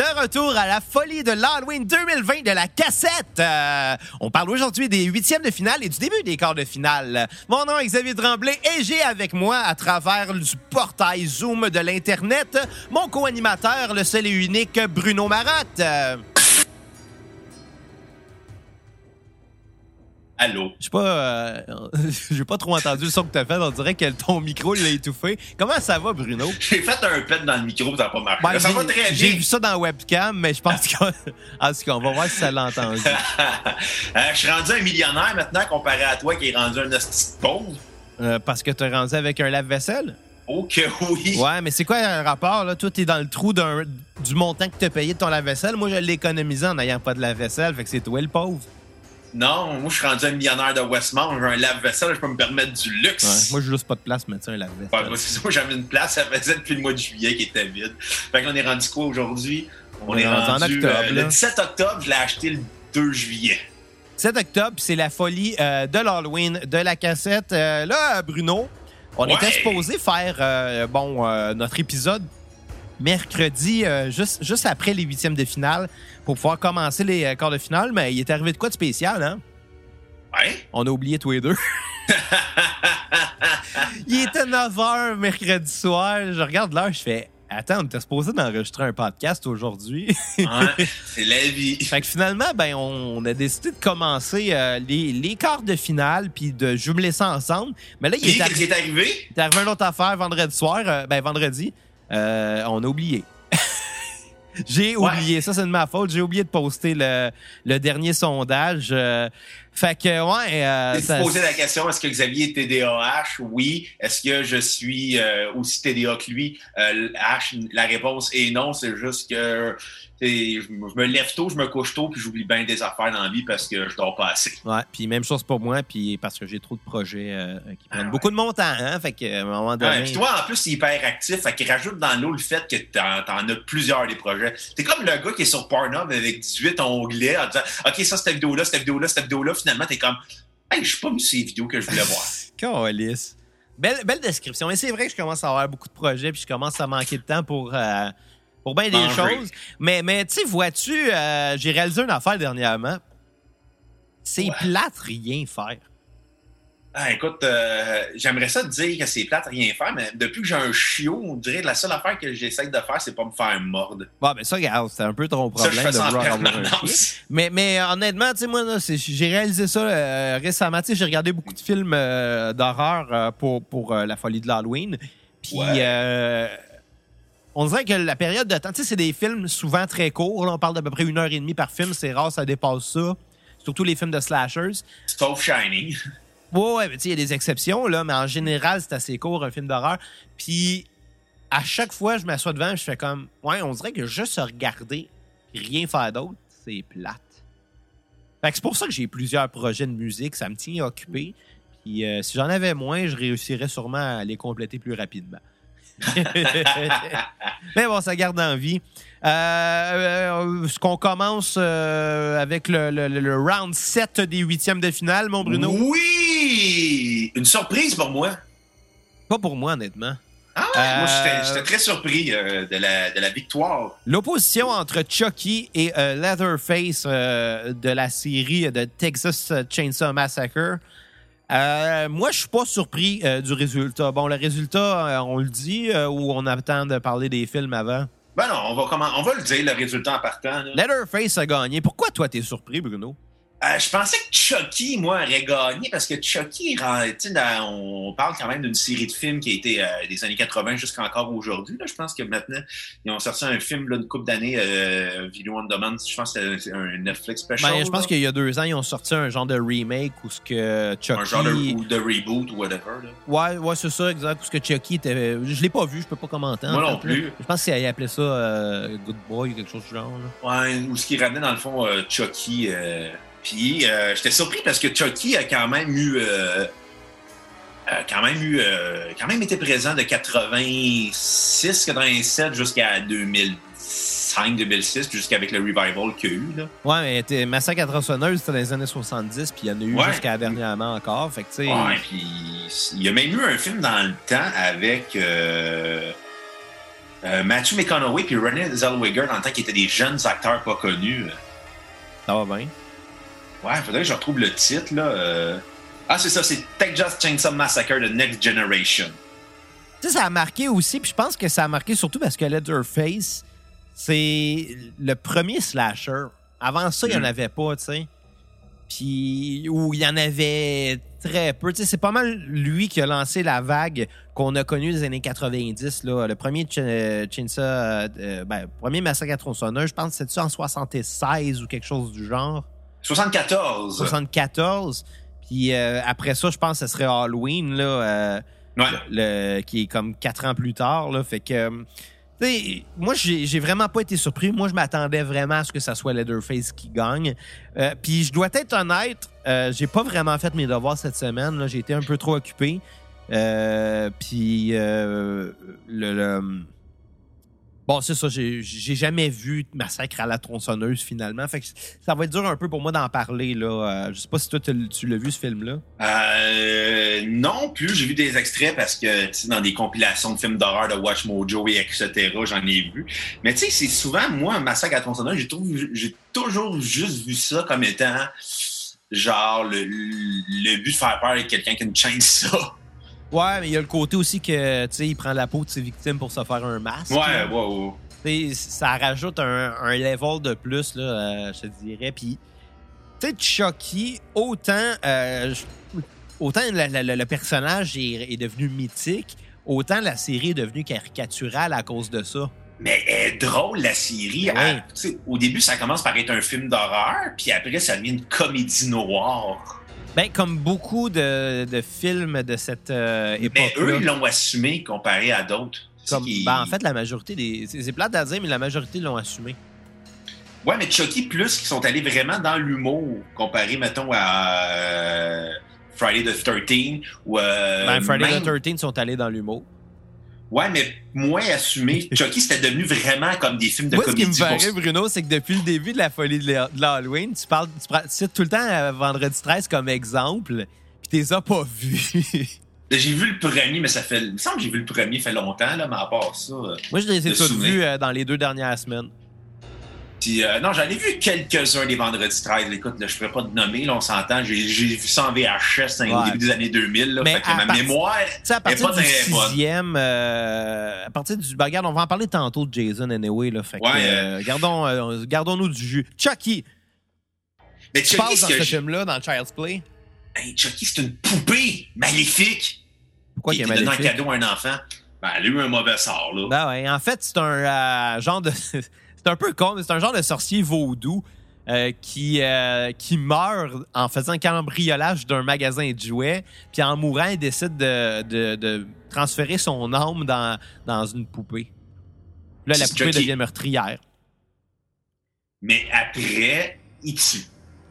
De retour à la folie de l'Halloween 2020 de la cassette. Euh, on parle aujourd'hui des huitièmes de finale et du début des quarts de finale. Mon nom est Xavier Tremblay et j'ai avec moi, à travers du portail Zoom de l'Internet, mon co-animateur, le seul et unique Bruno Marotte. Allô? Je sais pas, euh, j'ai pas trop entendu le son que t'as fait. On dirait que ton micro il a étouffé. Comment ça va, Bruno? J'ai fait un pet dans le micro, ça n'a pas marché. Ben, ça j'ai- va très J'ai bien. vu ça dans la webcam, mais je pense qu'on on va voir si ça l'a entendu. Euh, je suis rendu un millionnaire maintenant comparé à toi qui est rendu un de pauvre. Euh, parce que t'es rendu avec un lave-vaisselle? Oh que oui. Ouais, mais c'est quoi le rapport, là? Toi, t'es dans le trou du montant que t'as payé de ton lave-vaisselle. Moi, je l'ai économisé en n'ayant pas de lave-vaisselle, fait que c'est toi le pauvre. Non, moi je suis rendu un millionnaire de Westmount, j'ai un lave-vaisselle, je peux me permettre du luxe. Ouais, moi, j'ai juste pas de place mettre ça un Ouais, lave-vaisselle. moi, c'est ça, moi, j'avais une place, ça faisait depuis le mois de juillet qui était vide. Fait qu'on est rendu quoi aujourd'hui? On, est rendu, en octobre. euh, le là. 17 octobre, je l'ai acheté le 2 juillet. 7 octobre, c'est la folie euh, de l'Halloween de la cassette. Euh, là, Bruno, on Ouais. était supposé faire euh, bon notre épisode mercredi, euh, juste, juste après les huitièmes de finale, pour pouvoir commencer les euh, quarts de finale, mais il est arrivé de quoi de spécial, hein? Ouais? On a oublié tous les deux. il était 9h mercredi soir. Je regarde l'heure, je fais Attends, on était supposé d'enregistrer un podcast aujourd'hui. Ouais, c'est la vie. Fait que finalement, ben, on, a décidé de commencer euh, les, les quarts de finale puis de jumeler ça ensemble. Mais là, il est, arri- arrivé? il est arrivé une autre affaire vendredi soir. euh, ben, vendredi. Euh, on a oublié. J'ai Ouais. oublié. Ça, c'est de ma faute. J'ai oublié de poster le, le dernier sondage. euh, fait que, ouais. euh, ça- la question, est-ce que Xavier est TDAH? Oui. Est-ce que je suis euh, aussi TDA que lui? Euh, H, la réponse est non. C'est juste que je me lève tôt, je me couche tôt, puis j'oublie bien des affaires dans la vie parce que je dors pas assez. Ouais, puis même chose pour moi, puis parce que j'ai trop de projets euh, qui prennent Ah beaucoup de mon temps, hein, fait que à un moment donné. Ouais, puis toi, en plus, il est hyper actif. Fait qu'il rajoute dans l'eau le fait que t'en, t'en as plusieurs des projets. T'es comme le gars qui est sur Pornhub avec 18 onglets en disant OK, ça, cette vidéo-là, cette vidéo-là, cette vidéo-là. Finalement, t'es comme Hey, je suis pas mis sur les vidéos que je voulais voir. Calice. Belle, belle description. Mais c'est vrai que je commence à avoir beaucoup de projets, puis je commence à manquer de temps pour, euh, pour bien des choses. Mais, mais tu sais, vois-tu, euh, j'ai réalisé une affaire dernièrement. C'est Ouais. plate rien faire. Ah, écoute, euh, j'aimerais ça te dire que c'est plate, rien faire, mais depuis que j'ai un chiot, on dirait que la seule affaire que j'essaie de faire, c'est pas me faire mordre. Bon, ben ça, regarde, c'est un peu ton Ça, je problème fais de ça en vouloir avoir un chien. permanence. Mais, mais honnêtement, tu sais, moi, j'ai réalisé ça euh, récemment. Tu sais, j'ai regardé beaucoup de films euh, d'horreur euh, pour, pour euh, la folie de l'Halloween. Puis, Ouais. euh, on dirait que la période de temps, tu sais, c'est des films souvent très courts. Là, on parle d'à peu près une heure et demie par film. C'est rare, ça dépasse ça. Surtout les films de slashers. Sauf Shining. Ouais, ouais, mais tu sais, il y a des exceptions, là, mais en général, c'est assez court, un film d'horreur. Puis, à chaque fois, je m'assois devant, je fais comme, ouais, on dirait que juste se regarder, rien faire d'autre, c'est plate. Fait que c'est pour ça que j'ai plusieurs projets de musique, ça me tient occupé. Puis, euh, si j'en avais moins, je réussirais sûrement à les compléter plus rapidement. Mais bon, ça garde en vie. Euh, euh, Est-ce qu'on commence euh, avec le- le round 7 des huitièmes de finale, mon Bruno? Oui! Une surprise pour moi. Pas pour moi, honnêtement. Ah moi, Euh, j'étais- très surpris euh, de, la, de la victoire. L'opposition entre Chucky et euh, Leatherface de la série de Texas Chainsaw Massacre. Moi, je suis pas surpris du résultat. Bon, le résultat, on le dit ou on attend de parler des films avant? Ben non, on va, comment, on va le dire, le résultat en partant. là. Leatherface a gagné. Pourquoi toi, t'es surpris, Bruno? Euh, je pensais que Chucky, moi, aurait gagné parce que Chucky, dans- on parle quand même d'une série de films qui a été euh, des années 80 jusqu'à encore aujourd'hui. Je pense que maintenant, ils ont sorti un film là, une couple d'années, euh, Video on Demand. Je pense que c'était un Netflix special. Ben, je pense qu'il y a deux ans, ils ont sorti un genre de remake où ce que Chucky. un genre de, ou de reboot ou whatever. là. Ouais, ouais, c'est ça, exact. Où ce que Chucky était. Je l'ai pas vu, je peux pas commenter. en Moi fait, non là. plus. Je pense qu'il appelait ça euh, Good Boy ou quelque chose du genre. là. Ouais, ou ce qui ramenait dans le fond Chucky. Puis euh, j'étais surpris parce que Chucky a quand même eu. euh, a quand même eu. euh, quand même été présent de 86, 87 jusqu'à 2005, 2006, puis jusqu'avec le revival qu'il y a eu. Là. Ouais, mais t'es- Massacre à tronçonneuse, c'était dans les années 70, puis il y en a eu Ouais. jusqu'à dernièrement encore. Fait que. Ouais, puis il y a même eu un film dans le temps avec. Matthew McConaughey puis Renée Zellweger, en tant qu'ils étaient des jeunes acteurs pas connus. Ça va bien. Ouais, faudrait que je retrouve le titre, là. euh. Ah, c'est ça, c'est Texas Chainsaw Massacre The Next Generation. Tu sais, ça a marqué aussi, puis je pense que ça a marqué surtout parce que Leatherface, c'est le premier slasher. Avant ça, il n'y en Mm. avait pas, tu sais. Puis, ou il y en avait très peu. Tu sais, c'est pas mal lui qui a lancé la vague qu'on a connue des années 90, là. Le premier Ch- euh, Chainsaw, euh, ben, premier massacre à tronçonneuse, je pense que c'était ça en 76 ou quelque chose du genre? 74. 74. Puis euh, après ça, je pense que ce serait Halloween, là. euh, Ouais. le, qui est comme quatre ans plus tard. Là, fait que, euh, moi, j'ai vraiment pas été surpris. Moi, je m'attendais vraiment à ce que ça soit Leatherface qui gagne. Euh, Puis, je dois être honnête, j'ai pas vraiment fait mes devoirs cette semaine. J'ai été un peu trop occupé. Puis, le, le- Bon, c'est ça, j'ai jamais vu Massacre à la tronçonneuse finalement. Fait que ça va être dur un peu pour moi d'en parler. Là. Euh, je sais pas si toi, tu l'as vu ce film-là. Euh, non plus, j'ai vu des extraits parce que dans des compilations de films d'horreur de Watch Mojo et etc., j'en ai vu. Mais tu sais, c'est souvent, moi, massacre à tronçonneuse, j'ai toujours juste vu ça comme étant genre le, but de faire peur avec quelqu'un qui a une chaîne ça. Ouais, mais il y a le côté aussi que, tu sais, il prend la peau de ses victimes pour se faire un masque. Ouais, ouais, ouais. Tu sais, ça rajoute un, un level de plus, là, euh, je te dirais. Puis, tu sais, Chucky, autant, euh, autant le, personnage est, est devenu mythique, autant la série est devenue caricaturale à cause de ça. Mais elle est drôle, la série. Ouais. Elle- tu sais, au début, ça commence par être un film d'horreur, puis après, ça devient une comédie noire. Ben, comme beaucoup de, de films de cette euh, Mais eux, ils l'ont assumé comparé à d'autres. Comme, ben, en fait, la majorité des. C'est c'est plate à dire, mais la majorité l'ont assumé. Ouais, mais Chucky plus qui sont allés vraiment dans l'humour comparé, mettons, à euh, Friday the 13 ou euh, Ben, Friday même- the 13 sont allés dans l'humour. Ouais, mais moins assumé. Chucky, c'était devenu vraiment comme des films de Moi, ce qui comédie. me pour- Bruno, c'est que depuis le début de la folie de l'Ha- de l'Halloween, tu parles, tu, tu cites tout le temps euh, Vendredi 13 comme exemple, puis t'es as pas vus. J'ai vu le premier, mais ça fait. Il me semble que j'ai vu le premier fait longtemps, là, mais à part ça. Moi, je les ai tous vus euh, dans les deux dernières semaines. Puis, euh, non, j'en ai vu quelques-uns des vendredis 13. Écoute, là, je ne pourrais pas te nommer, là, on s'entend. J'ai vu ça en VHS au Ouais. début des années 2000. Là, Mais fait que à ma mémoire. Sais, à partir pas du sixième, euh, à partir du. ben, regarde, on va en parler tantôt de Jason anyway, là. Fait que, Ouais, euh, gardons, euh, gardons-nous du jus. Chucky, Mais tu Chucky, dans que ce film-là, dans Child's Play? Hey, Chucky, c'est une poupée maléfique. Pourquoi qui il y a était donné en maléfique? cadeau à un enfant. Ben, elle a eu un mauvais sort, là. Ben ouais, en fait, c'est un euh, genre de. c'est un peu con, mais c'est un genre de sorcier vaudou euh, qui, euh, qui meurt en faisant un cambriolage d'un magasin de jouets, puis en mourant, il décide de, de, de transférer son âme dans, dans une poupée. Là, la poupée devient meurtrière. Mais après, il tue.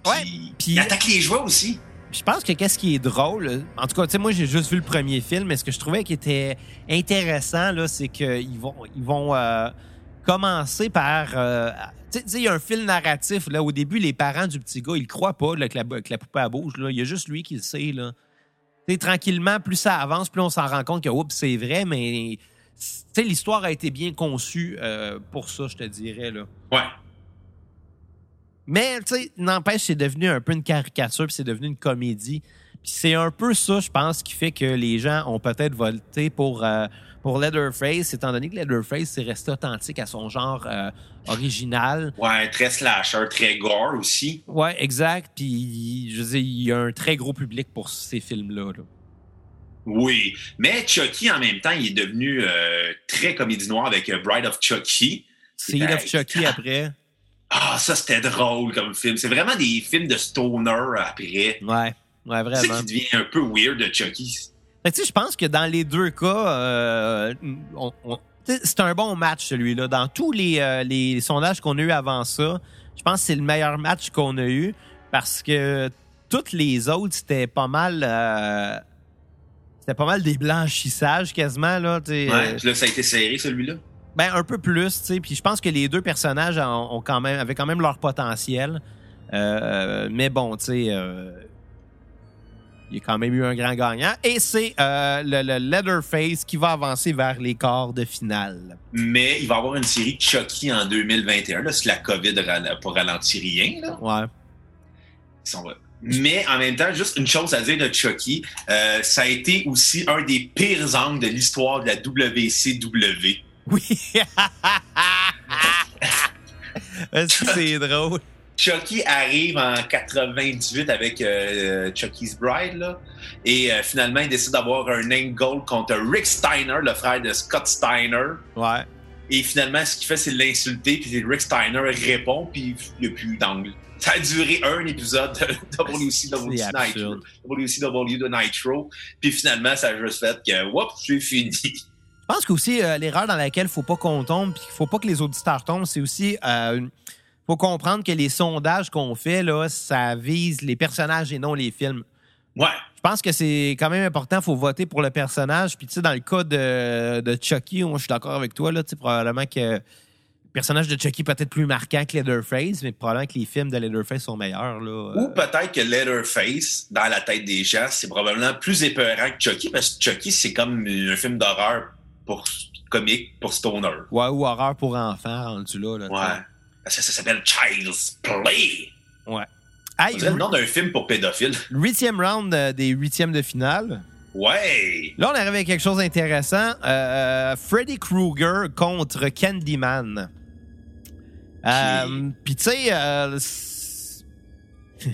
Ouais, puis- il attaque les jouets aussi. Je pense que qu'est-ce qui est drôle, en tout cas, tu sais, moi j'ai juste vu le premier film, mais ce que je trouvais qui était intéressant là, c'est qu'ils vont, ils vont euh, commencer par, euh, tu sais, il y a un fil narratif là. Au début, les parents du petit gars, ils croient pas là, que, la, que la poupée elle bouge là. Il y a juste lui qui le sait là. Tu sais, tranquillement, plus ça avance, plus on s'en rend compte que oups, c'est vrai, mais tu sais, l'histoire a été bien conçue euh, pour ça, je te dirais là. Ouais. Mais, tu sais, n'empêche, c'est devenu un peu une caricature, puis c'est devenu une comédie. Puis c'est un peu ça, je pense, qui fait que les gens ont peut-être voté pour, euh, pour Leatherface, étant donné que Leatherface, c'est resté authentique à son genre euh, original. Ouais, très slasher, très gore aussi. Ouais, exact. Puis, je veux dire, il y a un très gros public pour ces films-là. là. Oui. Mais Chucky, en même temps, il est devenu euh, très comédie noire avec euh, Bride of Chucky. Seed Ben, of Chucky après. Ah, ça, c'était drôle comme film. C'est vraiment des films de stoner après. Ouais, ouais, C'est vraiment. qui devient un peu weird de Chucky. Je pense que dans les deux cas, euh, on- on- c'est un bon match, celui-là. Dans tous les, euh, les sondages qu'on a eu avant ça, je pense que c'est le meilleur match qu'on a eu parce que toutes les autres, c'était pas mal. euh, c'était pas mal des blanchissages quasiment, là. Ouais. euh, Là, ça a été serré, celui-là. ben, un peu plus, tu sais. Puis je pense que les deux personnages ont, ont quand même, avaient quand même leur potentiel. Euh, mais bon, tu sais. euh, il y a quand même eu un grand gagnant. Et c'est euh, le, le Leatherface qui va avancer vers les quarts de finale. Mais il va y avoir une série de Chucky en 2021, là, si la COVID n'a pas ralenti rien. Là. Ouais. Ils sont- Mais en même temps, juste une chose à dire de Chucky, euh, ça a été aussi un des pires angles de l'histoire de la WCW. Oui. C'est drôle? Chucky arrive en 98 avec euh, Chucky's Bride, là, et euh, finalement, il décide d'avoir un angle contre Rick Steiner, le frère de Scott Steiner. Ouais. Et finalement, ce qu'il fait, c'est l'insulter, puis Rick Steiner répond, puis il n'y a plus d'angle. Ça a duré un épisode de WCW Nitro. WCW de Nitro. Puis finalement, ça a juste fait que, whoop, c'est fini. Je pense qu'aussi, euh, l'erreur dans laquelle faut pas qu'on tombe, puis qu'il faut pas que les auditeurs tombent, c'est aussi. Euh, faut comprendre que les sondages qu'on fait, là, ça vise les personnages et non les films. Ouais. Je pense que c'est quand même important. Il faut voter pour le personnage. Puis, tu sais, dans le cas de, de Chucky, moi, je suis d'accord avec toi. Là, tu sais, probablement que le personnage de Chucky est peut-être plus marquant que Leatherface, mais probablement que les films de Leatherface sont meilleurs. Là. Ou peut-être que Leatherface, dans la tête des gens, c'est probablement plus épeurant que Chucky, parce que Chucky, c'est comme un film d'horreur pour comique, pour stoner. Ouais, ou horreur pour enfants, rendu là. là. Ouais. Parce que ça s'appelle Child's Play. Ouais. Hey, dirait le nom d'un film pour pédophiles. huitième round euh, des huitièmes de finale. Ouais. Là, on arrive avec quelque chose d'intéressant. Euh, Freddy Krueger contre Candyman. Euh, Puis, tu sais, euh, c'est-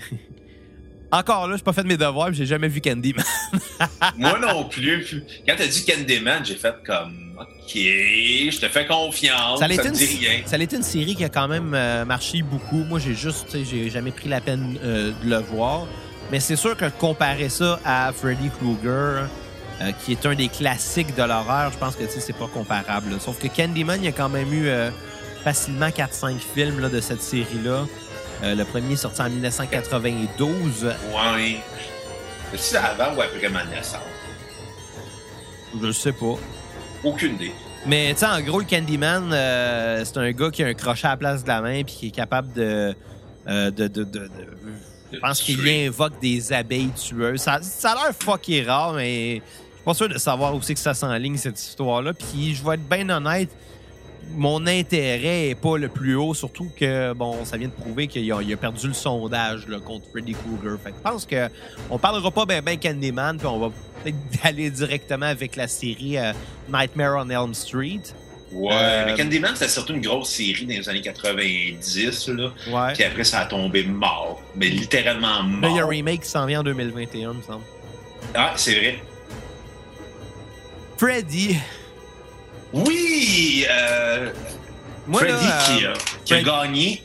encore là, j'ai pas fait de mes devoirs, j'ai jamais vu Candyman. Moi non plus. Quand t'as dit Candyman, j'ai fait comme, OK, je te fais confiance. Ça me une, dit rien. ça a été une série qui a quand même euh, marché beaucoup. Moi, j'ai juste, j'ai jamais pris la peine euh, de le voir. Mais c'est sûr que comparer ça à Freddy Krueger, euh, qui est un des classiques de l'horreur, je pense que c'est pas comparable. là. Sauf que Candyman, il y a quand même eu facilement 4-5 films là, de cette série-là. Le premier est sorti en 1992. Ouais. C'est avant ou après ma naissance? Je sais pas. Aucune idée. Mais tu sais, en gros, le Candyman, euh, c'est un gars qui a un crochet à la place de la main puis qui est capable de. euh, de, de, de- de- je pense qu'il invoque des abeilles tueuses. Ça, ça a l'air fucké rare, mais je suis pas sûr de savoir où c'est que ça s'enligne, cette histoire-là. Puis je vais être bien honnête, mon intérêt est pas le plus haut, surtout que, bon, ça vient de prouver qu'il a, il a perdu le sondage là, contre Freddy Krueger. Fait que je pense que on parlera pas ben ben Candyman, puis on va peut-être aller directement avec la série euh, Nightmare on Elm Street. Ouais. Euh, Mais Candyman, c'était surtout une grosse série dans les années 90, là. Ouais. Puis après, ça a tombé mort. Mais littéralement Là, il y a un mort. remake qui s'en vient en 2021, me semble. Ah, c'est vrai. Freddy. Oui! Euh, Moi, Freddy là, qui, euh, a, gagné.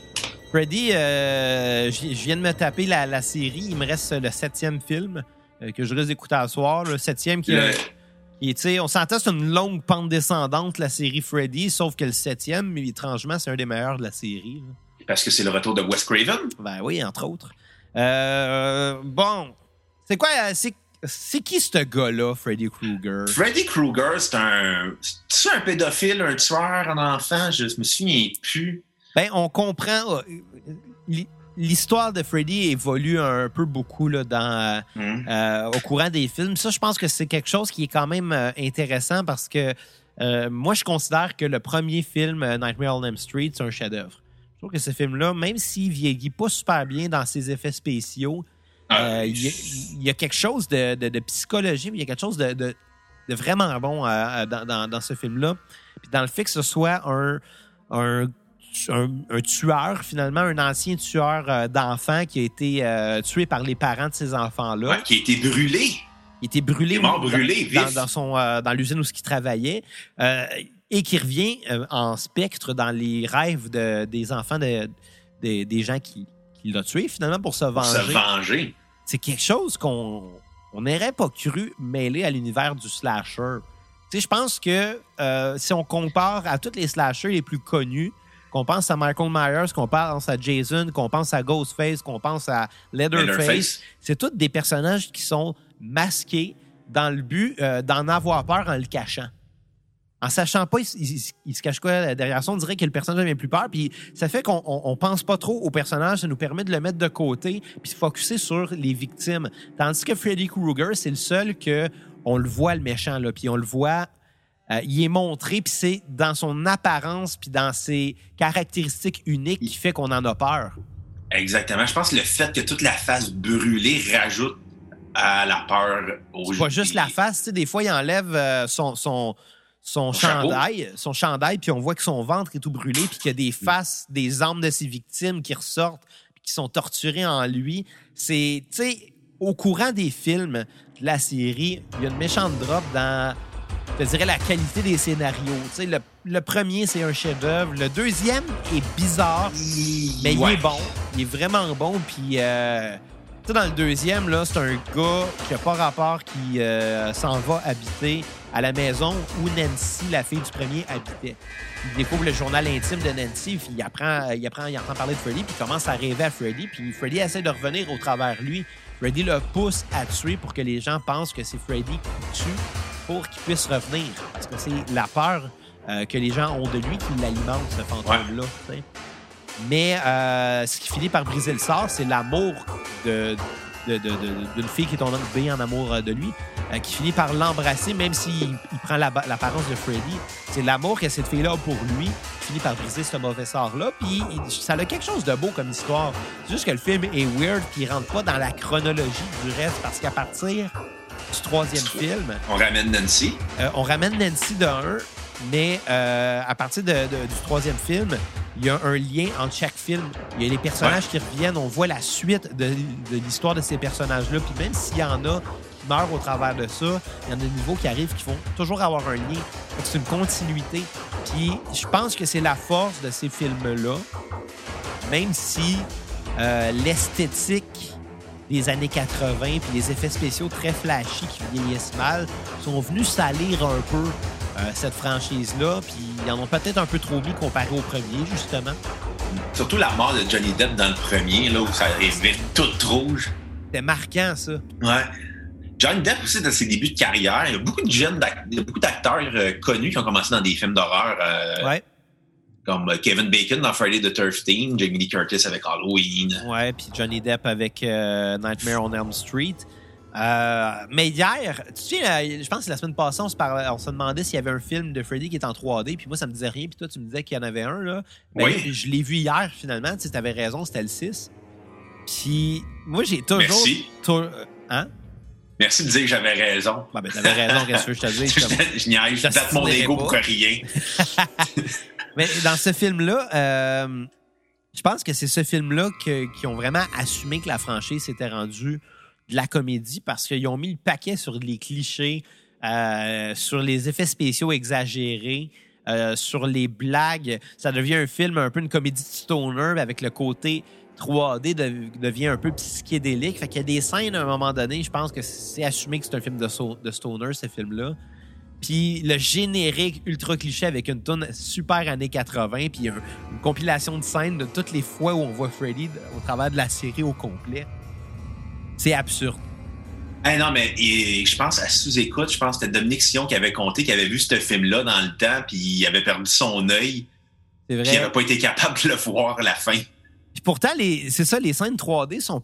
Freddy, euh, je viens de me taper la, la série. Il me reste le septième film euh, que je risque d'écouter à soir. Le septième qui, Le- est- qui on s'entend, c'est une longue pente descendante, la série Freddy, sauf que le septième, mais étrangement, c'est un des meilleurs de la série. là. Parce que c'est le retour de Wes Craven. Ben oui, entre autres. Bon, c'est quoi, c'est, c'est qui ce gars-là, Freddy Krueger? Freddy Krueger, c'est un. C'est un pédophile, un tueur, un enfant, je me souviens plus. Ben, on comprend. euh, l'hi- L'histoire de Freddy évolue un peu beaucoup là, dans, Hmm. euh, au courant des films. Ça, je pense que c'est quelque chose qui est quand même euh, intéressant parce que euh, moi, je considère que le premier film, euh, Nightmare on Elm Street, c'est un chef-d'œuvre. Je trouve que ce film-là, même s'il vieillit pas super bien dans ses effets spéciaux, Ah, euh, il y, a- y a quelque chose de, de, de psychologie, mais il y a quelque chose de, vraiment bon euh, dans, dans- dans ce film-là. Puis dans le fait que ce soit un, un, un- un tueur, finalement, un ancien tueur euh, d'enfants qui a été euh, tué par les parents de ces enfants-là. Ouais, qui a été brûlé. Il était brûlé, Il est mort brûlé, dans, vif. dans son, euh, dans l'usine où il travaillait. euh, et qui revient euh, en spectre dans les rêves de- des enfants de, de- des gens qui, qui l'ont tué, finalement, pour se Pour se venger venger. C'est quelque chose qu'on on n'aurait pas cru mêler à l'univers du slasher. Tu sais, je pense que euh, si on compare à tous les slashers les plus connus, qu'on pense à Michael Myers, qu'on pense à Jason, qu'on pense à Ghostface, qu'on pense à Leatherface, Leatherface. c'est tous des personnages qui sont masqués dans le but euh, d'en avoir peur en le cachant. En sachant pas, il, il- il se cache quoi derrière ça. On dirait que le personnage devient plus peur. Puis ça fait qu'on on, on pense pas trop au personnage. Ça nous permet de le mettre de côté puis se focusser sur les victimes. Tandis que Freddy Krueger, c'est le seul que on le voit le méchant là, puis on le voit. euh, il est montré, puis c'est dans son apparence, puis dans ses caractéristiques uniques qui fait qu'on en a peur. Exactement. Je pense que le fait que toute la face brûlée rajoute à la peur aux C'est pas juste la face, tu sais, des fois, il enlève euh, son, son, son chapeau. chandail, son chandail, puis on voit que son ventre est tout brûlé, puis qu'il y a des faces, des armes de ses victimes qui ressortent, puis qui sont torturées en lui. C'est, tu sais, au courant des films de la série, il y a une méchante drop dans, je dirais, la qualité des scénarios. Tu sais, le, le premier, c'est un chef-d'œuvre. Le deuxième est bizarre, mais il est bon. Il est vraiment bon. Puis, euh, tu sais, dans le deuxième, là, c'est un gars qui n'a pas rapport qui euh, s'en va habiter à la maison où Nancy, la fille du premier, habitait. Il découvre le journal intime de Nancy, puis il apprend, il apprend, il entend parler de Freddy, puis il commence à rêver à Freddy, puis Freddy essaie de revenir au travers lui. Freddy le pousse à tuer pour que les gens pensent que c'est Freddy qui tue pour qu'il puisse revenir. Parce que c'est la peur euh, que les gens ont de lui qui l'alimente, ce fantôme-là. Mais euh, ce qui finit par briser le sort, c'est l'amour de, de- de- de- d'une fille qui est tombée en amour euh, de lui, euh, qui finit par l'embrasser, même s'il il prend la- l'apparence de Freddy. C'est l'amour que cette fille-là a pour lui qui finit par briser ce mauvais sort-là. Puis ça a quelque chose de beau comme histoire. C'est juste que le film est weird, puis il rentre pas dans la chronologie du reste, parce qu'à partir du troisième film, On ramène Nancy. euh, on ramène Nancy de mais euh, à partir de- du troisième film, il y a un lien entre chaque film. Il y a les personnages qui reviennent, on voit la suite de, de l'histoire de ces personnages-là. Puis même s'il y en a qui meurent au travers de ça, il y en a de nouveaux qui arrivent qui vont toujours avoir un lien. C'est une continuité. Puis je pense que c'est la force de ces films-là, même si euh, l'esthétique des années 80 puis les effets spéciaux très flashy qui vieillissent mal sont venus salir un peu euh, cette franchise-là, puis ils en ont peut-être un peu trop mis comparé au premier, justement. Surtout la mort de Johnny Depp dans le premier, là, où ça arrivait tout rouge. C'était marquant, ça. Ouais. Johnny Depp aussi, dans ses débuts de carrière, il y a beaucoup de jeunes, d'ac- il y a beaucoup d'acteurs euh, connus qui ont commencé dans des films d'horreur, euh, Ouais, comme Kevin Bacon dans Friday the 13th, Jamie Lee Curtis avec Halloween. ouais, puis Johnny Depp avec Nightmare on Elm Street. Euh, mais hier, tu sais, euh, je pense que la semaine passée, on se, parlait, on se demandait s'il y avait un film de Freddy qui est en 3D, puis moi, ça me disait rien, puis toi, tu me disais qu'il y en avait un, là. Ben, Oui. Je l'ai vu hier, finalement, tu sais, t'avais raison, c'était le 6. Puis moi, j'ai toujours... Merci. tou- euh, Hein? Merci de dire que j'avais raison. Ben, ben, t'avais raison, qu'est-ce que je te dis? je, je niaise, je date mon ego pour rien. Mais dans ce film-là, euh, je pense que c'est ce film-là qui ont vraiment assumé que la franchise s'était rendue de la comédie parce qu'ils ont mis le paquet sur les clichés, euh, sur les effets spéciaux exagérés, euh, sur les blagues. Ça devient un film un peu une comédie de stoner avec le côté 3D de- devient un peu psychédélique. Fait qu'il y a des scènes à un moment donné, je pense que c'est assumé que c'est un film de, stoner, ce film-là. Puis le générique ultra cliché avec une tonne super années 80, puis un- une compilation de scènes de toutes les fois où on voit Freddy au travers de la série au complet. C'est absurde. Hey, non, mais et, je pense à sous-écoute, je pense que c'était Dominique Sion qui avait compté, qui avait vu ce film-là dans le temps, puis il avait perdu son œil, C'est puis il vrai. n'avait pas été capable de le voir à la fin. Puis pourtant, les, c'est ça, les scènes 3D sont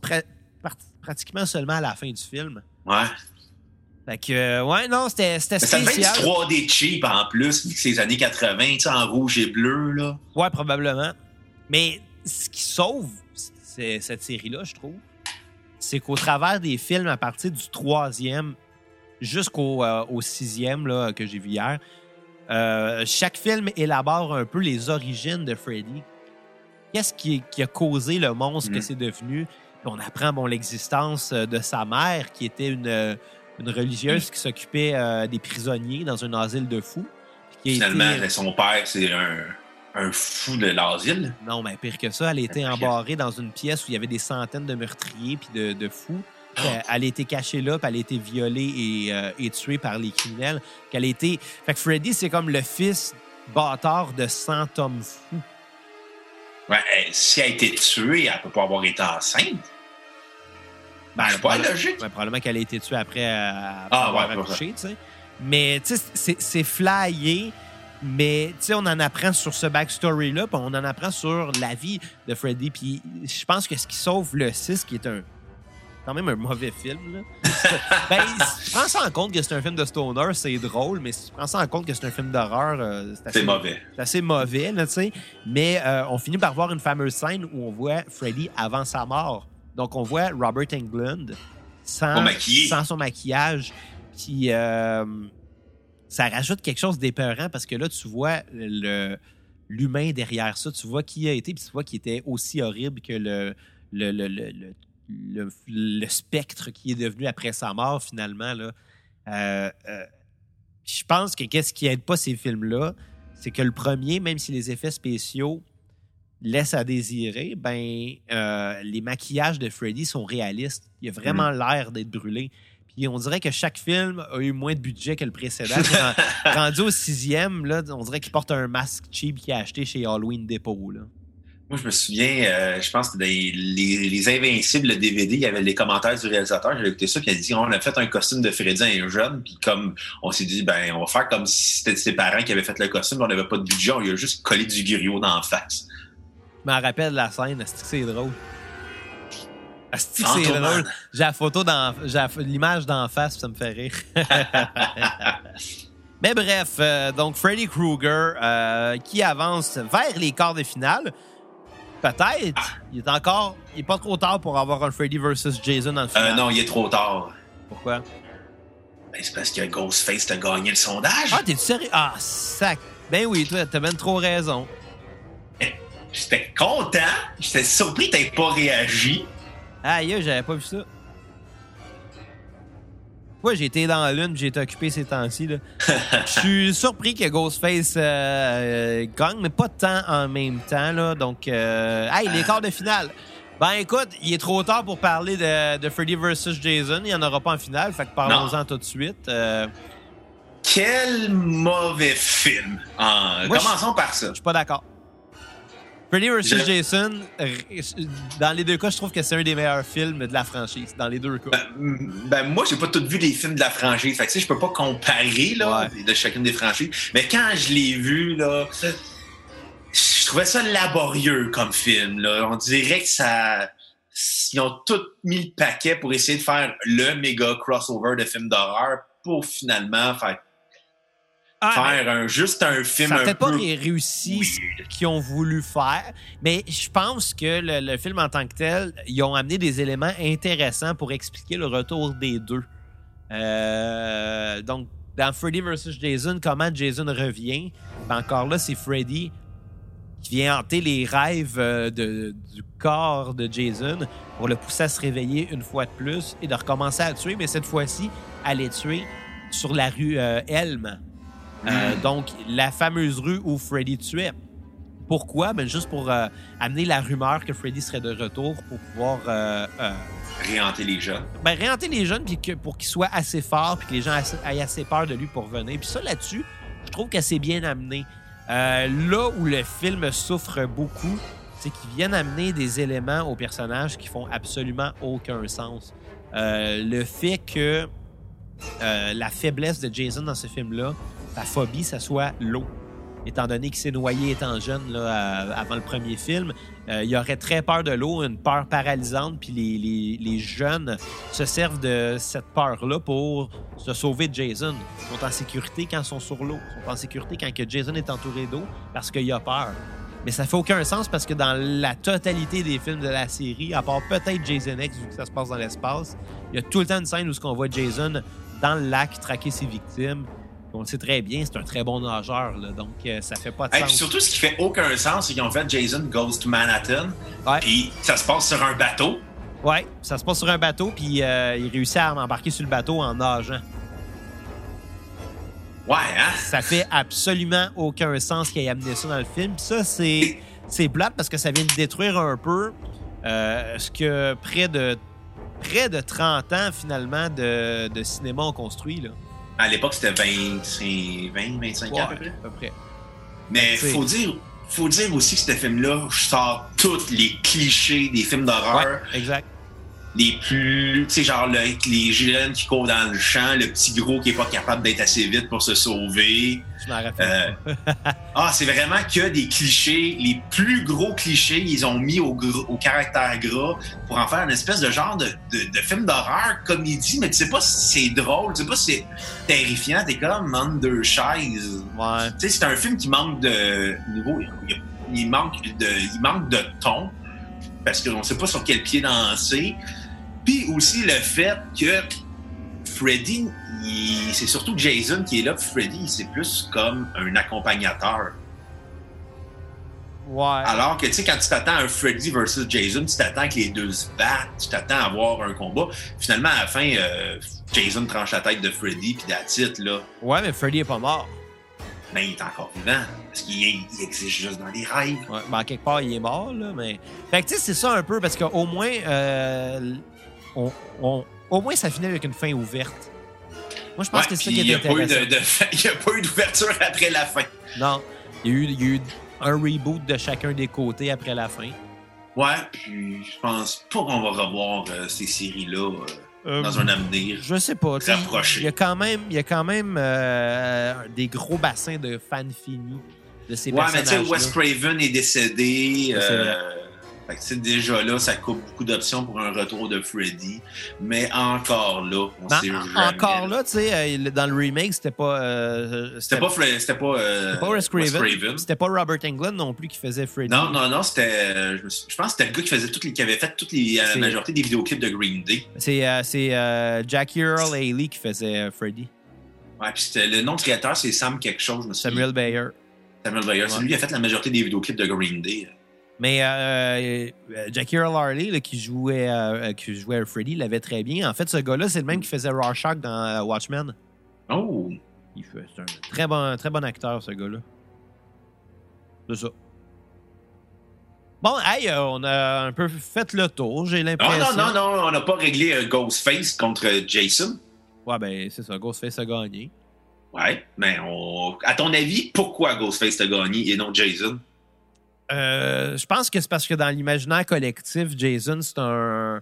pratiquement seulement à la fin du film. Ouais. Fait que, euh, ouais, non, c'était, c'était Mais ça devait spécial. être 3D cheap en plus, vu que c'est les années 80, tu sais, en rouge et bleu, là. Ouais, probablement. Mais ce qui sauve c'est- cette série-là, je trouve, c'est qu'au travers des films, à partir du troisième jusqu'au euh, au sixième là, que j'ai vu hier, euh, chaque film élabore un peu les origines de Freddy. Qu'est-ce qui, qui a causé le monstre que Mhm. c'est devenu? Puis on apprend bon, l'existence euh, de sa mère, qui était une, une religieuse qui s'occupait euh, des prisonniers dans un asile de fous. Été- Finalement, son père, c'est un, un fou de l'asile. Non, mais pire que ça, elle a été Pire. embarrée dans une pièce où il y avait des centaines de meurtriers puis de, de fous. Puis Elle, elle a été cachée là, puis elle a été violée et, euh, et tuée par les criminels. Qu'elle a été... Fait que Freddy, c'est comme le fils bâtard de 100 hommes fous. Ouais, si elle a été tuée, elle peut pas avoir été enceinte. Ben, c'est pas logique. probablement qu'elle a été tuée après, euh, après Ah, avoir ouais, accouché, tu sais. Mais tu sais, c'est- c'est flyé. Mais, tu sais, on en apprend sur ce backstory-là, puis on en apprend sur la vie de Freddy. Puis je pense que ce qui sauve le 6, qui est un quand même un mauvais film, là. ben, si tu prends ça en compte que c'est un film de stoner, c'est drôle, mais si tu prends ça en compte que c'est un film d'horreur, euh, c'est assez mauvais. c'est assez mauvais, là, tu sais. Mais euh, on finit par voir une fameuse scène où on voit Freddy avant sa mort. Donc, on voit Robert Englund sans, sans son maquillage. Puis, euh, ça rajoute quelque chose d'épeurant parce que là, tu vois le l'humain derrière ça. Tu vois qui a été, puis tu vois qui était aussi horrible que le, le, le, le, le, le- le spectre qui est devenu après sa mort, finalement. Là. Euh, euh, je pense que qu'est-ce qui aide pas ces films-là, c'est que le premier, même si les effets spéciaux laissent à désirer, ben euh, les maquillages de Freddy sont réalistes. Il a vraiment l'air d'être brûlé. On dirait que chaque film a eu moins de budget que le précédent. Ren- Rendu au sixième, là, on dirait qu'il porte un masque cheap qu'il a acheté chez Halloween Depot. Là. Moi, je me souviens, euh, je pense que dans les, les, les Invincibles, le DVD, il y avait les commentaires du réalisateur. J'avais écouté ça, puis il a dit on a fait un costume de Freddy à un jeune, puis comme on s'est dit, ben, on va faire comme si c'était ses parents qui avaient fait le costume, on n'avait pas de budget, on lui a juste collé du griot dans la face. Je me rappelle la scène, c'est drôle? Asti c'est drôle. J'ai la photo dans, l'image d'en face, puis ça me fait rire. Mais bref, euh, donc Freddy Krueger euh, qui avance vers les quarts de finale. Peut-être. Il est encore. Il est pas trop tard pour avoir un Freddy versus Jason en Euh, finale. non, il est trop tard. Pourquoi? Ben, c'est parce que Ghostface a gagné le sondage. Ah, t'es sérieux? Ah, sac. Ben oui, toi, t'as bien trop raison. J'étais content, j'étais surpris que t'aies pas réagi. Aïe, j'avais pas vu ça. Ouais, j'ai été dans la lune, j'ai été occupé ces temps-ci. là? Je suis surpris que Ghostface euh, euh, gagne, mais pas tant en même temps. Là. Donc, euh, hey, les quarts de finale. Ben écoute, il est trop tard pour parler de, de Freddy vs. Jason. Il n'y en aura pas en finale, fait que parlons-en tout de suite. Euh, Quel mauvais film. Ah, Moi, commençons par ça. je suis pas d'accord. Freddy vs. Jason, dans les deux cas, je trouve que c'est un des meilleurs films de la franchise. Dans les deux cas. Ben, ben, moi, j'ai pas tout vu les films de la franchise. Fait que, tu sais, je peux pas comparer là, Ouais. de chacune des franchises. Mais quand je l'ai vu, là, je trouvais ça laborieux comme film. Là. On dirait que ça. Ils ont tout mis le paquet pour essayer de faire le méga crossover de films d'horreur pour finalement faire, Ah, faire un, juste un film ça peut-être peu pas réussi weird. qu'ils ont voulu faire, mais je pense que le, le film en tant que tel, ils ont amené des éléments intéressants pour expliquer le retour des deux. Euh, donc, dans Freddy vs. Jason, comment Jason revient, ben encore là, c'est Freddy qui vient hanter les rêves euh, de- du corps de Jason pour le pousser à se réveiller une fois de plus et de recommencer à tuer, mais cette fois-ci, à les tuer sur la rue euh, Elm. Euh, donc, la fameuse rue où Freddy tuait. Pourquoi? Ben, juste pour euh, amener la rumeur que Freddy serait de retour pour pouvoir euh, euh, réhanter les jeunes. ben, réhanter les jeunes puis que, pour qu'ils soient assez forts puis que les gens assez- aient assez peur de lui pour venir. Puis ça, là-dessus, je trouve que c'est bien amené. Là où le film souffre beaucoup, c'est qu'ils viennent amener des éléments aux personnages qui font absolument aucun sens. Le fait que la faiblesse de Jason dans ce film-là, phobie, ça soit l'eau. Étant donné qu'il s'est noyé étant jeune avant le premier film, euh, il aurait très peur de l'eau, une peur paralysante, puis les, jeunes se servent de cette peur-là pour se sauver de Jason. Ils sont en sécurité quand ils sont sur l'eau. Ils sont en sécurité quand que Jason est entouré d'eau parce qu'il a peur. Mais ça fait aucun sens parce que dans la totalité des films de la série, à part peut-être Jason X, vu que ça se passe dans l'espace, il y a tout le temps une scène où qu'on voit Jason dans le lac traquer ses victimes. On le sait très bien, c'est un très bon nageur, là, donc euh, ça fait pas de Hey, sens. puis surtout, ce qui fait aucun sens, c'est qu'ils ont fait Jason Goes to Manhattan, puis ça se passe sur un bateau. Ouais, ça se passe sur un bateau, puis euh, il réussit à embarquer sur le bateau en nageant. Ouais, hein? Ça fait absolument aucun sens qu'il ait amené ça dans le film. Puis ça, c'est c'est plate parce que ça vient de détruire un peu euh, ce que près de près de 30 ans finalement de, de cinéma ont construit là. À l'époque, c'était 25, 20, 25 ans à peu près. à peu près. Mais faut dire, faut dire aussi que ce film-là sort tous les clichés des films d'horreur. Ouais, exact. Les plus. Tu sais, genre le- les jeunes qui courent dans le champ, le petit gros qui est pas capable d'être assez vite pour se sauver. Je m'en rappelle. Euh, ah, c'est vraiment que des clichés. Les plus gros clichés, ils ont mis au, caractère gras pour en faire une espèce de genre de, de, de film d'horreur, comédie, mais tu sais pas si c'est drôle, tu sais pas si c'est terrifiant. T'es comme under chaise. Ouais. Tu sais, c'est un film qui manque de niveau. Il, il manque de, il manque de ton parce qu'on ne sait pas sur quel pied danser. Puis aussi le fait que Freddy, il- c'est surtout Jason qui est là. puis Freddy, c'est plus comme un accompagnateur. Ouais. Alors que, tu sais, quand tu t'attends à un Freddy versus Jason, tu t'attends que les deux se battent, tu t'attends à avoir un combat. Finalement, à la fin, euh, Jason tranche la tête de Freddy, puis it, là. Ouais, mais Freddy est pas mort. Ben, il est encore vivant. Parce qu'il il existe juste dans les rêves. Ouais, ben, quelque part, il est mort, là, mais... Fait que, tu sais, c'est ça un peu, parce qu'au moins, euh, on, on- au moins, ça finit avec une fin ouverte. Moi, je pense Ouais, que c'est ça qui n'y est intéressant. il y a pas eu d'ouverture après la fin. Non, il y, a eu, il y a eu un reboot de chacun des côtés après la fin. Ouais, puis je pense pas qu'on va revoir euh, ces séries-là euh, dans un avenir. Je sais pas. Il y a quand même, il y a quand même euh, des gros bassins de fans finis de ces Ouais, mais tu sais, personnages. Wes Craven est décédé. Ça, c'est euh, fait que, déjà là, ça coupe beaucoup d'options pour un retour de Freddy. Mais encore là, on sait jamais. encore là, tu sais, euh, dans le remake, c'était pas. euh, C'était pas, Fre- c'était pas, euh, c'était pas Wes Craven. Craven. C'était pas Robert Englund non plus qui faisait Freddy. Non, non, non, c'était. euh, Je, pense que c'était le gars qui, faisait toutes les, qui avait fait toutes les, la majorité des vidéoclips de Green Day. C'est Jackie Earl Haley qui faisait Freddy. Ouais, puis le nom de créateur, c'est Sam quelque chose, je me souviens. Samuel Bayer. Samuel Bayer. C'est lui qui a fait la majorité des vidéoclips de Green Day. Mais euh, euh, Jackie Earl Harley, là, qui, jouait, euh, qui jouait à Freddy, l'avait très bien. En fait, ce gars-là, c'est le même qui faisait Rorschach dans euh, Watchmen. Oh! Il fait- C'est un très bon, très bon acteur, ce gars-là. C'est ça. Bon, hey, euh, on a un peu fait le tour, j'ai Non, l'impression. non, non, non, on n'a pas réglé euh, Ghostface contre euh, Jason. Ouais, ben, c'est ça, Ghostface a gagné. Ouais, mais on... à ton avis, pourquoi Ghostface a gagné et non Jason? Euh, je pense que c'est parce que dans l'imaginaire collectif, Jason, c'est un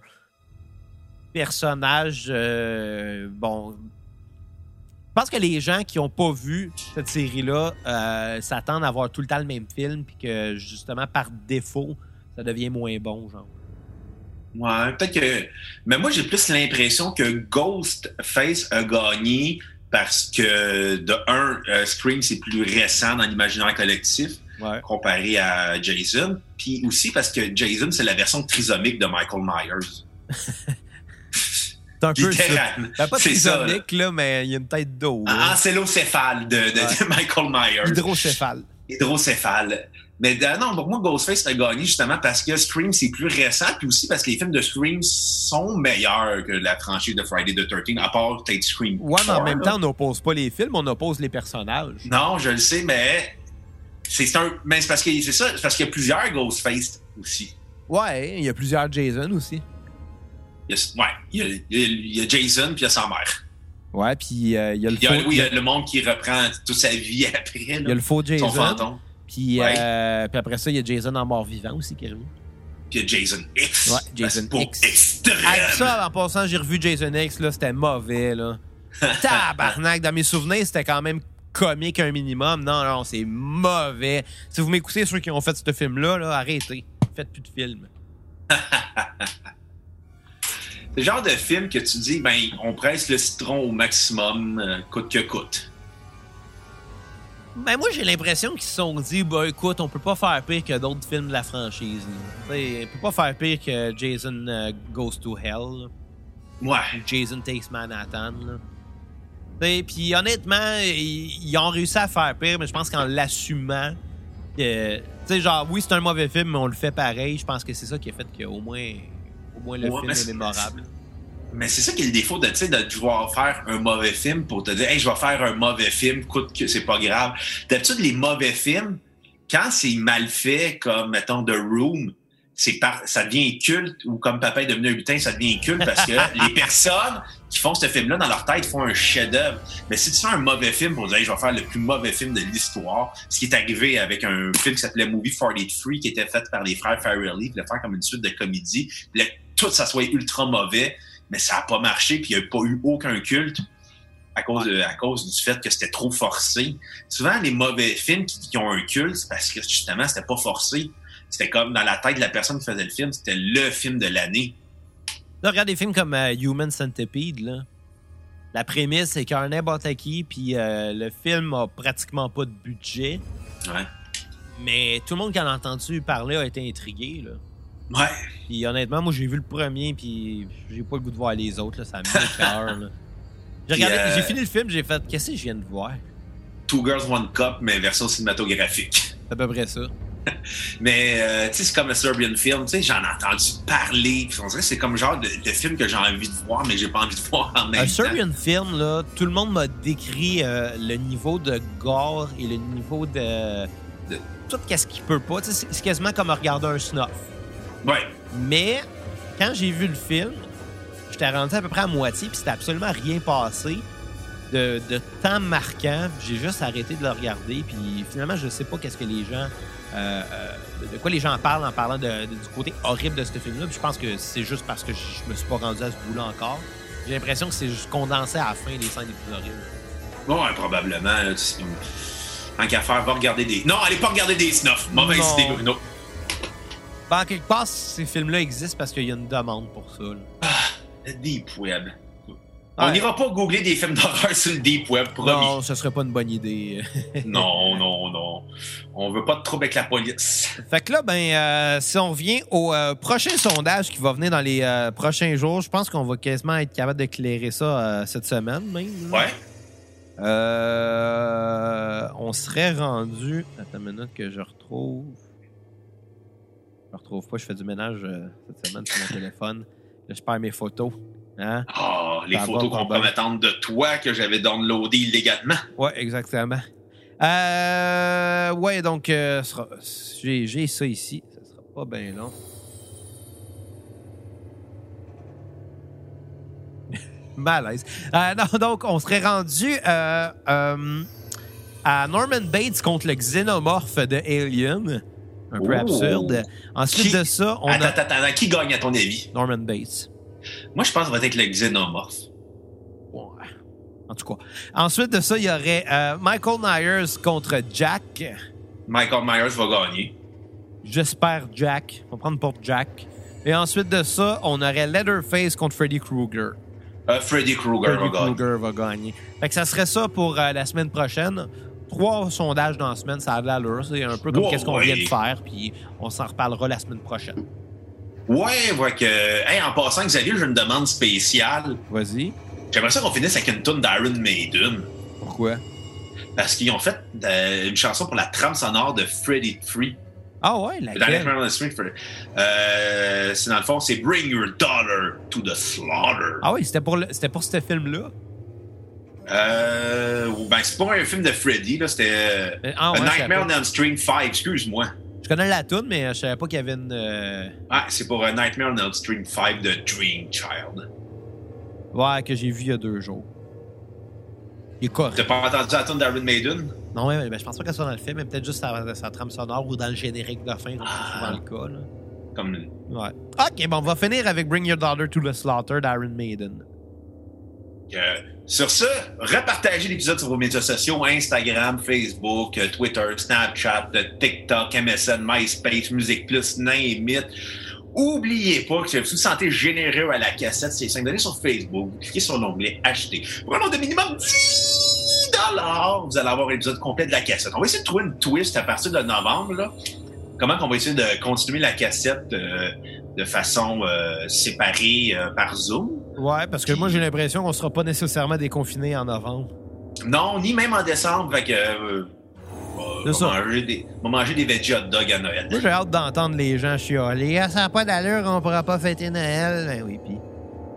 personnage. euh, bon. Je pense que les gens qui n'ont pas vu cette série-là euh, s'attendent à voir tout le temps le même film, puis que justement, par défaut, ça devient moins bon, genre. Ouais, peut-être que. Mais moi, j'ai plus l'impression que Ghostface a gagné parce que, de un, Scream, c'est plus récent dans l'imaginaire collectif Ouais. comparé à Jason. Puis aussi parce que Jason, c'est la version trisomique de Michael Myers. C'est un peu ça. Littéralement. Ben, pas C'est trisomique, là, mais il y a une tête d'eau. Ah, Ancélocéphale de, de, de Michael Myers. Hydrocéphale. Hydrocéphale. Mais euh, non, donc moi, Ghostface a gagné justement parce que Scream, c'est plus récent, puis aussi parce que les films de Scream sont meilleurs que la franchise de Friday the 13 à part peut-être Scream. Ouais, mais en 4, même là. temps, on n'oppose pas les films, on oppose les personnages. Non, je le sais, mais c'est un. Mais c'est parce que c'est ça, c'est parce qu'il y a plusieurs Ghostface aussi. Ouais, il y a plusieurs Jason aussi. Il y a, ouais, il y a, il y Jason puis il y a sa mère. Ouais, puis euh, il y a le Il faux, oui, il y a le monde qui reprend toute sa vie après. là, il y a le faux son Jason. fantôme. Puis, Ouais. euh, puis après ça, il y a Jason en mort-vivant aussi qui est revenu. Puis il y a Jason X. Ouais, Jason X. Extrême. Ah, ça, en passant, j'ai revu Jason X, là, c'était mauvais, là. Tabarnak, dans mes souvenirs, c'était quand même comique un minimum. Non, non, c'est mauvais. Si vous m'écoutez, ceux qui ont fait ce film-là, là, arrêtez. Faites plus de films. C'est le genre de film que tu dis, ben, on presse le citron au maximum, euh, coûte que coûte. Ben, moi, j'ai l'impression qu'ils se sont dit, bah, écoute, on peut pas faire pire que d'autres films de la franchise. On peut pas faire pire que Jason euh, Goes to Hell. là. Ouais. Jason Takes Manhattan. là. Puis honnêtement, ils, ils ont réussi à faire pire, mais je pense qu'en l'assumant, que, tu sais, genre, oui, c'est un mauvais film, mais on le fait pareil. Je pense que c'est ça qui a fait qu'au moins, au moins le Ouais, film est mémorable. Mais c'est ça qui est le défaut de, de devoir faire un mauvais film pour te dire, hey, je vais faire un mauvais film, coûte que c'est pas grave. D'habitude, les mauvais films, quand c'est mal fait, comme, mettons, The Room, c'est par, ça devient culte, ou comme Papa est devenu un butin, ça devient culte parce que les personnes qui font ce film-là dans leur tête font un chef-d'œuvre. Mais si tu fais un mauvais film pour dire, je vais faire le plus mauvais film de l'histoire, ce qui est arrivé avec un film qui s'appelait Movie 43, qui était fait par les frères Farrelly, le faire comme une suite de comédie, tout ça soit ultra mauvais, mais ça n'a pas marché, puis il n'y a pas eu aucun culte à cause, de, à cause du fait que c'était trop forcé. Souvent, les mauvais films qui, qui ont un culte, c'est parce que justement, c'était pas forcé c'était comme dans la tête de la personne qui faisait le film, c'était le film de l'année. Là, regarde des films comme euh, Human Centipede, là. La prémisse, c'est qu'un n'importe qui, puis euh, le film a pratiquement pas de budget. Ouais. Mais tout le monde qui en a entendu parler a été intrigué, là. Ouais. Puis honnêtement, moi, j'ai vu le premier, puis j'ai pas le goût de voir les autres, là. Ça m'écœure, J'ai regardé, euh... j'ai fini le film, j'ai fait, qu'est-ce que je viens de voir? Two Girls, One Cup, mais version cinématographique. C'est à peu près ça. mais euh, tu sais, c'est comme le Serbian film, tu sais, j'en ai entendu parler. Puis on dirait que c'est comme genre de, de, film que j'ai envie de voir, mais j'ai pas envie de voir en même Un temps. Serbian film, là, tout le monde m'a décrit euh, le niveau de gore et le niveau de, de tout ce qu'il peut pas. Tu sais, c'est quasiment comme regarder un snuff. Ouais. Mais quand j'ai vu le film, j'étais rendu à peu près à moitié, puis c'était absolument rien passé. De, de temps marquant, j'ai juste arrêté de le regarder, puis finalement, je sais pas qu'est-ce que les gens euh, de quoi les gens parlent en parlant de, de, du côté horrible de ce film-là. Je pense que c'est juste parce que je me suis pas rendu à ce bout-là encore. J'ai l'impression que c'est juste condensé à la fin les scènes les plus horribles. Ouais, probablement. Tant qu'à faire, va regarder des. Non, allez pas regarder des snuffs. Mauvaise Non. idée, Bruno. Ben, en quelque part, ces films-là existent parce qu'il y a une demande pour ça. là. Le Deep Web. On Ouais. n'ira pas googler des films d'horreur sur le Deep Web, promis. Non, ce serait pas une bonne idée. non, non, non. On veut pas de trouble avec la police. Fait que là, ben, euh, si on revient au euh, prochain sondage qui va venir dans les euh, prochains jours, je pense qu'on va quasiment être capable d'éclairer ça cette semaine même. Ouais. On serait rendu. Attends une minute que je retrouve. Je retrouve pas, je fais du ménage cette semaine sur mon téléphone. Là, je perds mes photos. Hein? Ah, les photos compromettantes de toi que j'avais downloadées illégalement. Ouais, exactement. Euh, ouais, donc, euh, j'ai ça ici. Ça sera pas bien long. Malaise. Euh, non, donc, on serait rendu euh, euh, à Norman Bates contre le xénomorphe de Alien. Un peu Oh. absurde. Ensuite Qui- de ça, on Attends, a attends, attends, qui gagne à ton avis? Norman Bates. Moi, je pense que ça va être le xénomorphe. Ouais. En tout cas. Ensuite de ça, il y aurait euh, Michael Myers contre Jack. Michael Myers va gagner. J'espère Jack. On va prendre pour Jack. Et ensuite de ça, on aurait Leatherface contre Freddy Krueger. Euh, Freddy Krueger va va gagner. Fait que ça serait ça pour euh, la semaine prochaine. Trois sondages dans la semaine, ça a de l'allure. C'est un peu comme Ouais, qu'est-ce qu'on ouais. vient de faire, puis on s'en reparlera la semaine prochaine. Ouais, voit que. Hey, en passant, Xavier, j'ai une demande spéciale. Vas-y. J'aimerais ça qu'on finisse avec une tune d'Iron Maiden. Pourquoi? Parce qu'ils ont fait euh, une chanson pour la trame sonore de Freddy Free. Ah ouais, laquelle? Euh, c'est dans le fond, c'est Bring Your Daughter to the Slaughter. Ah oui, c'était pour, le- c'était pour ce film-là. Euh, ben, c'est pas un film de Freddy, là, c'était euh, Euh, Ah A ouais, Nightmare on. Elm Street 5, excuse-moi. Je connais la tune, mais je savais pas qu'il y avait une. euh, Ah, c'est pour Nightmare on Elm Street 5 de Dream Child. Ouais, que j'ai vu il y a deux jours. Il est correct. T'as pas entendu la tune d'Iron Maiden? Non, ben, je pense pas qu'elle soit dans le film, mais peut-être juste sa, sa trame sonore ou dans le générique de fin, comme c'est souvent le cas. Là. Comme Ouais. Ok, bon, on va finir avec Bring Your Daughter to the Slaughter d'Iron Maiden. Euh, sur ce, repartagez l'épisode sur vos médias sociaux Instagram, Facebook, Twitter, Snapchat, TikTok, MSN, MySpace, Music Plus, name it. Oubliez pas que si vous vous sentez généreux à la cassette, c'est 5 données sur Facebook. Vous cliquez sur l'onglet Acheter. Pour un nombre de minimum 10 vous allez avoir l'épisode complet de la cassette. On va essayer de trouver une twist à partir de novembre. Là. Comment qu'on va essayer de continuer la cassette euh, de façon euh, séparée euh, par Zoom? Ouais, parce que moi, j'ai l'impression qu'on sera pas nécessairement déconfiné en novembre. Non, ni même en décembre. Fait que. On va- C'est ça. manger des, on va manger des veggie hot dogs à Noël. Moi, j'ai hâte d'entendre les gens chialer. Ah, ça n'a pas d'allure, on pourra pas fêter Noël. Ben oui, pis.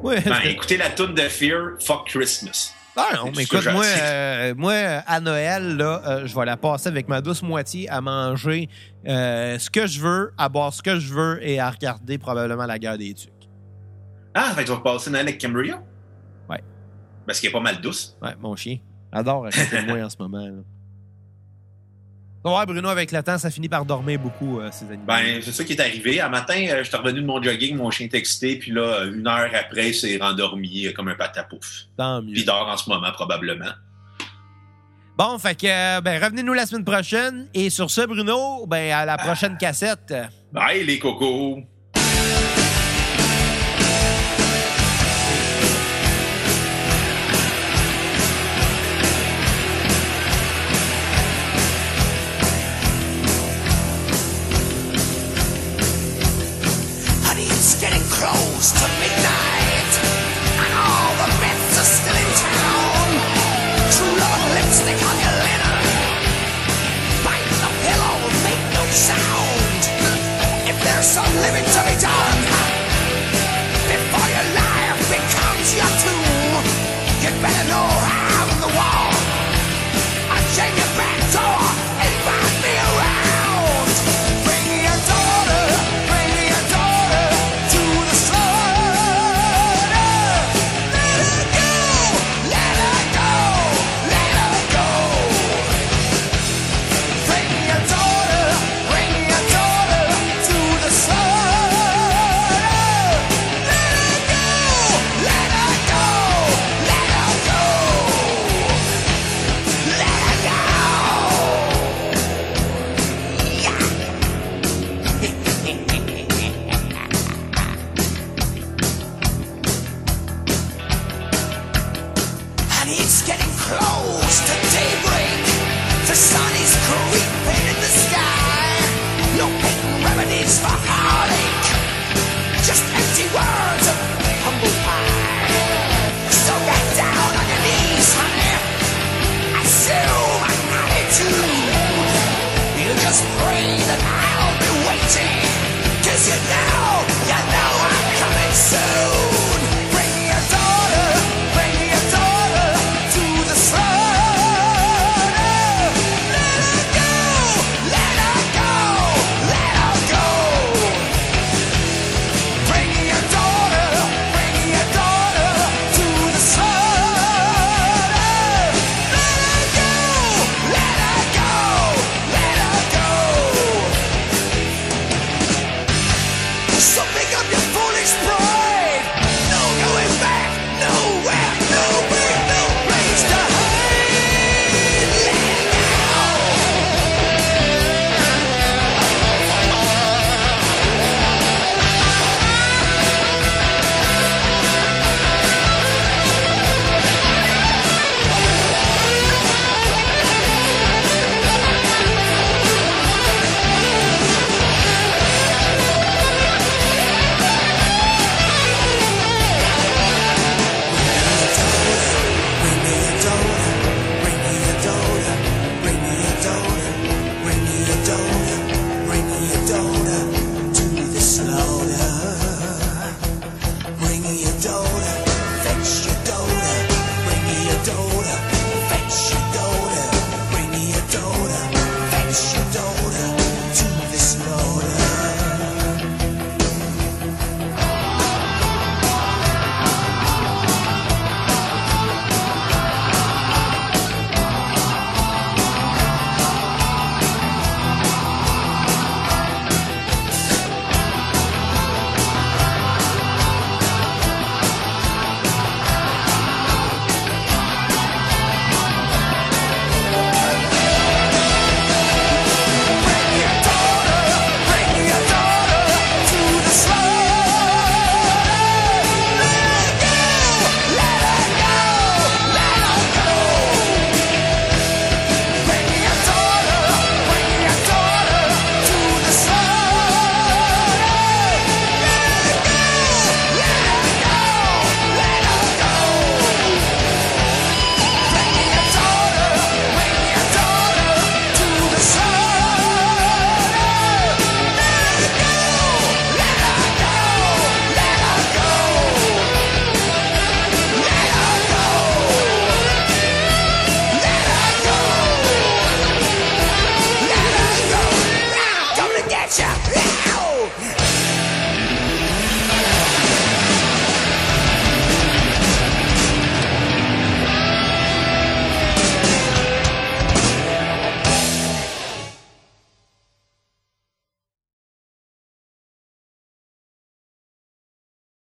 Ouais, Ben, écoutez la tune de Fear, Fuck Christmas. Ah non, mais écoute, moi, euh, moi, à Noël, là, euh, je vais la passer avec ma douce moitié à manger euh, ce que je veux, à boire ce que je veux et à regarder probablement la guerre des tucs. Ah, fait que tu vas passer Noël avec Cambria? Ouais. Parce qu'il est pas mal douce. Ouais, mon chien. Adore de moi en ce moment. Là. Voir, Bruno, avec le temps, ça finit par dormir beaucoup, euh, ces animaux. Ben, c'est ça qui est arrivé. Un matin, euh, je suis revenu de mon jogging, mon chien était excité, puis là, une heure après, il s'est rendormi euh, comme un patapouf. Tant Puis mieux. il dort en ce moment, probablement. Bon, fait que, euh, ben, revenez-nous la semaine prochaine. Et sur ce, Bruno, ben, à la prochaine cassette. Bye, les cocos! unlimited.